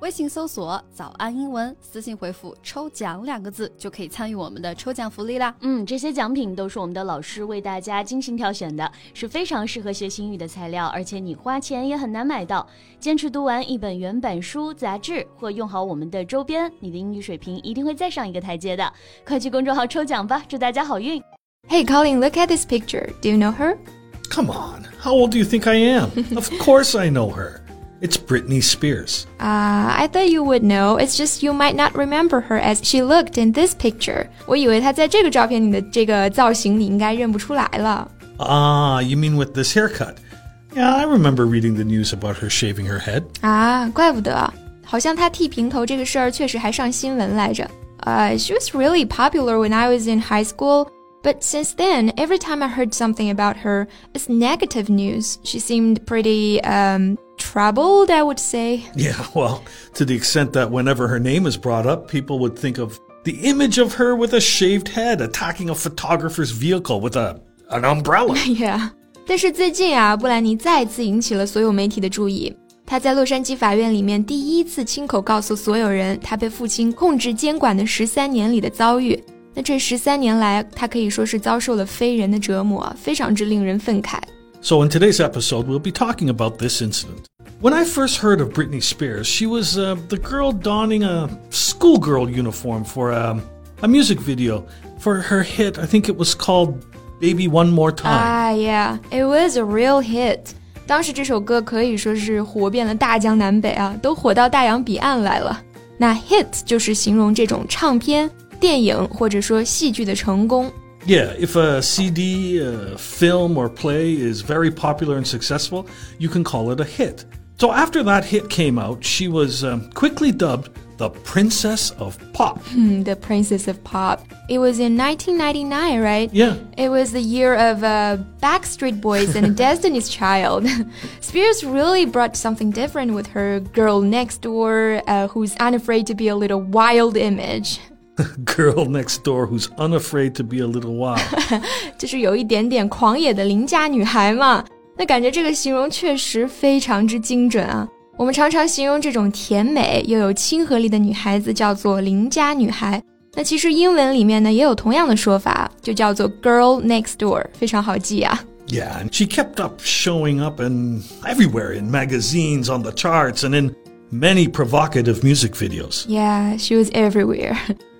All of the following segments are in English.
微信搜索“早安英文”，私信回复“抽奖”两个字，就可以参与我们的抽奖福利啦。嗯，这些奖品都是我们的老师为大家精心挑选的，是非常适合学英语的材料，而且你花钱也很难买到。坚持读完一本原版书、杂志，或用好我们的周边，你的英语水平一定会再上一个台阶的。快去公众号抽奖吧，祝大家好运！Hey Colin, look at this picture. Do you know her? Come on, how old do you think I am? of course I know her. It's Britney Spears. Ah, uh, I thought you would know. It's just you might not remember her as she looked in this picture. 我以为她在这个照片里的这个造型你应该认不出来了。Ah, you mean with this haircut? Yeah, I remember reading the news about her shaving her head. 啊，怪不得，好像她剃平头这个事儿确实还上新闻来着。Uh, she was really popular when I was in high school. But since then, every time I heard something about her, it's negative news. She seemed pretty um, troubled, I would say. Yeah, well, to the extent that whenever her name is brought up, people would think of the image of her with a shaved head attacking a photographer's vehicle with a an umbrella. yeah. 但是最近啊，布兰妮再次引起了所有媒体的注意。她在洛杉矶法院里面第一次亲口告诉所有人，她被父亲控制监管的十三年里的遭遇。那这十三年来，她可以说是遭受了非人的折磨，非常之令人愤慨。 So, in today's episode, we'll be talking about this incident. When I first heard of Britney Spears, she was uh, the girl donning a schoolgirl uniform for a, um, a music video for her hit. I think it was called Baby One More Time. Ah, yeah, it was a real hit. 当时这首歌可以说是火遍了大江南北啊，都火到大洋彼岸来了。那 hit 就是形容这种唱片、电影或者说戏剧的成功。 Yeah, if a CD, a film, or play is very popular and successful, you can call it a hit. So after that hit came out, she was um, quickly dubbed the Princess of Pop. Hmm, the Princess of Pop. It was in 1999, right? Yeah. It was the year of uh, Backstreet Boys and Destiny's Child. Spears really brought something different with her girl next door, uh, who's unafraid to be a little wild image. girl next door who's unafraid to be a little wild，就是有一点点狂野的邻家女孩嘛。那感觉这个形容确实非常之精准啊。我们常常形容这种甜美又有亲和力的女孩子叫做邻家女孩。那其实英文里面呢也有同样的说法，就叫做 girl next door，非常好记啊。Yeah, and she kept up showing up in everywhere in magazines, on the charts, and in many provocative music videos. Yeah, she was everywhere.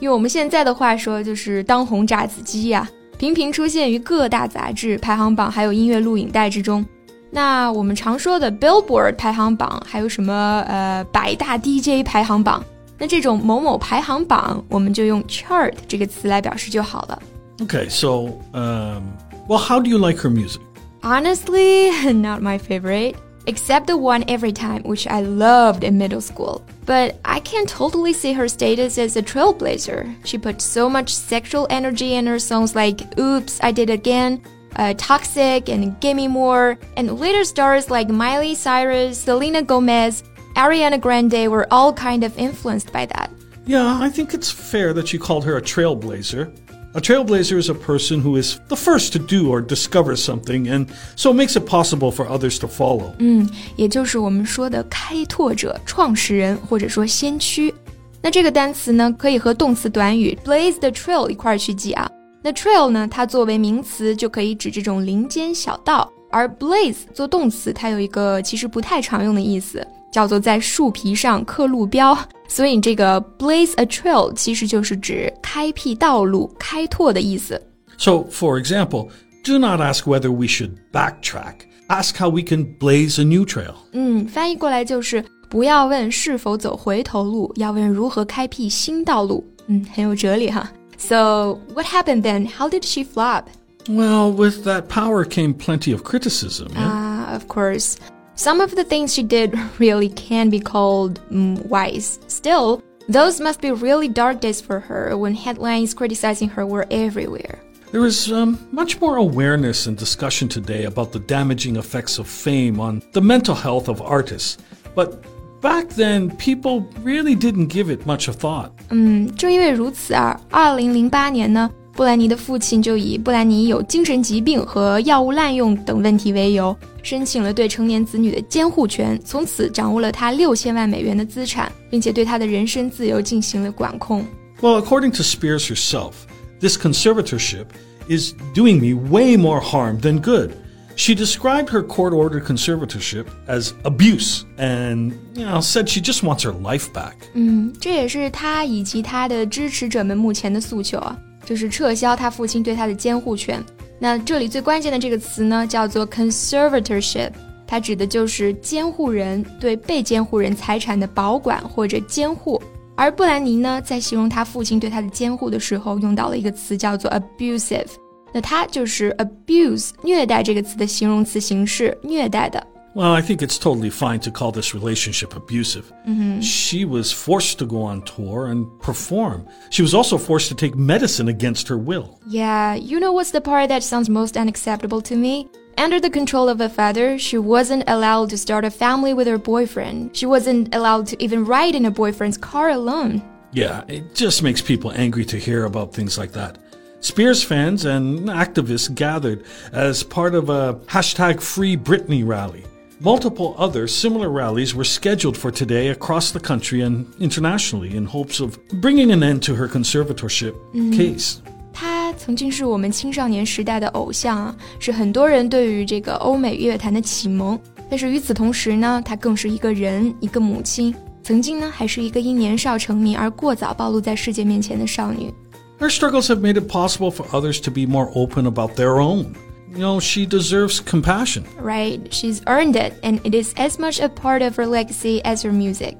用我们现在的话说，就是当红炸子鸡呀，频频出现于各大杂志排行榜，还有音乐录影带之中。那我们常说的 Billboard 排行榜，还有什么呃百大 DJ 排行榜？那这种某某排行榜，我们就用 chart 这个词来表示就好了。Okay, so um, well, how do you like her music? Honestly, not my favorite except the one every time, which I loved in middle school. But I can totally see her status as a trailblazer. She put so much sexual energy in her songs like Oops, I Did Again, uh, Toxic, and Gimme More, and later stars like Miley Cyrus, Selena Gomez, Ariana Grande were all kind of influenced by that. Yeah, I think it's fair that you called her a trailblazer. A trailblazer is a person who is the first to do or discover something, and so makes it possible for others to follow. 嗯，也就是我们说的开拓者、创始人或者说先驱。那这个单词呢，可以和动词短语 blaze the trail 一块儿去记啊。那 trail 呢，它作为名词就可以指这种林间小道， 而 blaze 做动词，它有一个其实不太常用的意思。叫做在树皮上刻路标，所以这个 blaze a trail 其实就是指开辟道路、开拓的意思。So, for example, do not ask whether we should backtrack. Ask how we can blaze a new trail. 嗯，翻译过来就是不要问是否走回头路，要问如何开辟新道路。嗯，很有哲理哈。So, what happened then? How did she flop? Well, with that power came plenty of criticism. Ah, yeah? uh, of course. Some of the things she did really can be called mm, wise. Still, those must be really dark days for her when headlines criticizing her were everywhere. There is um, much more awareness and discussion today about the damaging effects of fame on the mental health of artists. But back then, people really didn't give it much of thought. 嗯，正因为如此啊，二零零八年呢。 布兰妮的父亲就以布兰妮有精神疾病和药物滥用等问题为由，申请了对成年子女的监护权，从此掌握了他六千万美元的资产，并且对他的人身自由进行了管控。Well, according to Spears herself, this conservatorship is doing me way more harm than good. She described her court ordered conservatorship as abuse and, you know, said she just wants her life back. 嗯，这也是他以及他的支持者们目前的诉求啊， 就是撤销他父亲对他的监护权。那这里最关键的这个词呢，叫做 conservatorship，它指的就是监护人对被监护人财产的保管或者监护。而布兰妮呢，在形容他父亲对他的监护的时候，用到了一个词叫做 abusive。那它就是 abuse 虐待这个词的形容词形式，虐待的。Well, I think it's totally fine to call this relationship abusive. Mm-hmm. She was forced to go on tour and perform. She was also forced to take medicine against her will. Yeah, you know what's the part that sounds most unacceptable to me? Under the control of a father, she wasn't allowed to start a family with her boyfriend. She wasn't allowed to even ride in a boyfriend's car alone. Yeah, it just makes people angry to hear about things like that. Spears fans and activists gathered as part of a hashtag Free Britney rally. Multiple other similar rallies were scheduled for today across the country and internationally in hopes of bringing an end to her conservatorship case. 他曾经是我们青少年时代的偶像啊，是很多人对于这个欧美乐坛的启蒙。但是与此同时呢，他更是一个人，一个母亲，曾经呢还是一个因年少成名而过早暴露在世界面前的少女。 Her struggles have made it possible for others to be more open about their own. You know, she deserves compassion. Right, she's earned it, and it is as much a part of her legacy as her music.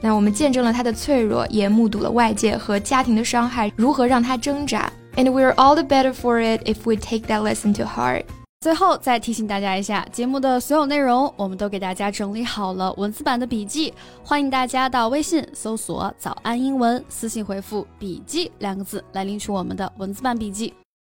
那我们见证了她的脆弱，也目睹了外界和家庭的伤害如何让她挣扎。And we're all the better for it if we take that lesson to heart. 最后再提醒大家一下，节目的所有内容我们都给大家整理好了文字版的笔记，欢迎大家到微信搜索“早安英文”，私信回复“笔记”两个字来领取我们的文字版笔记。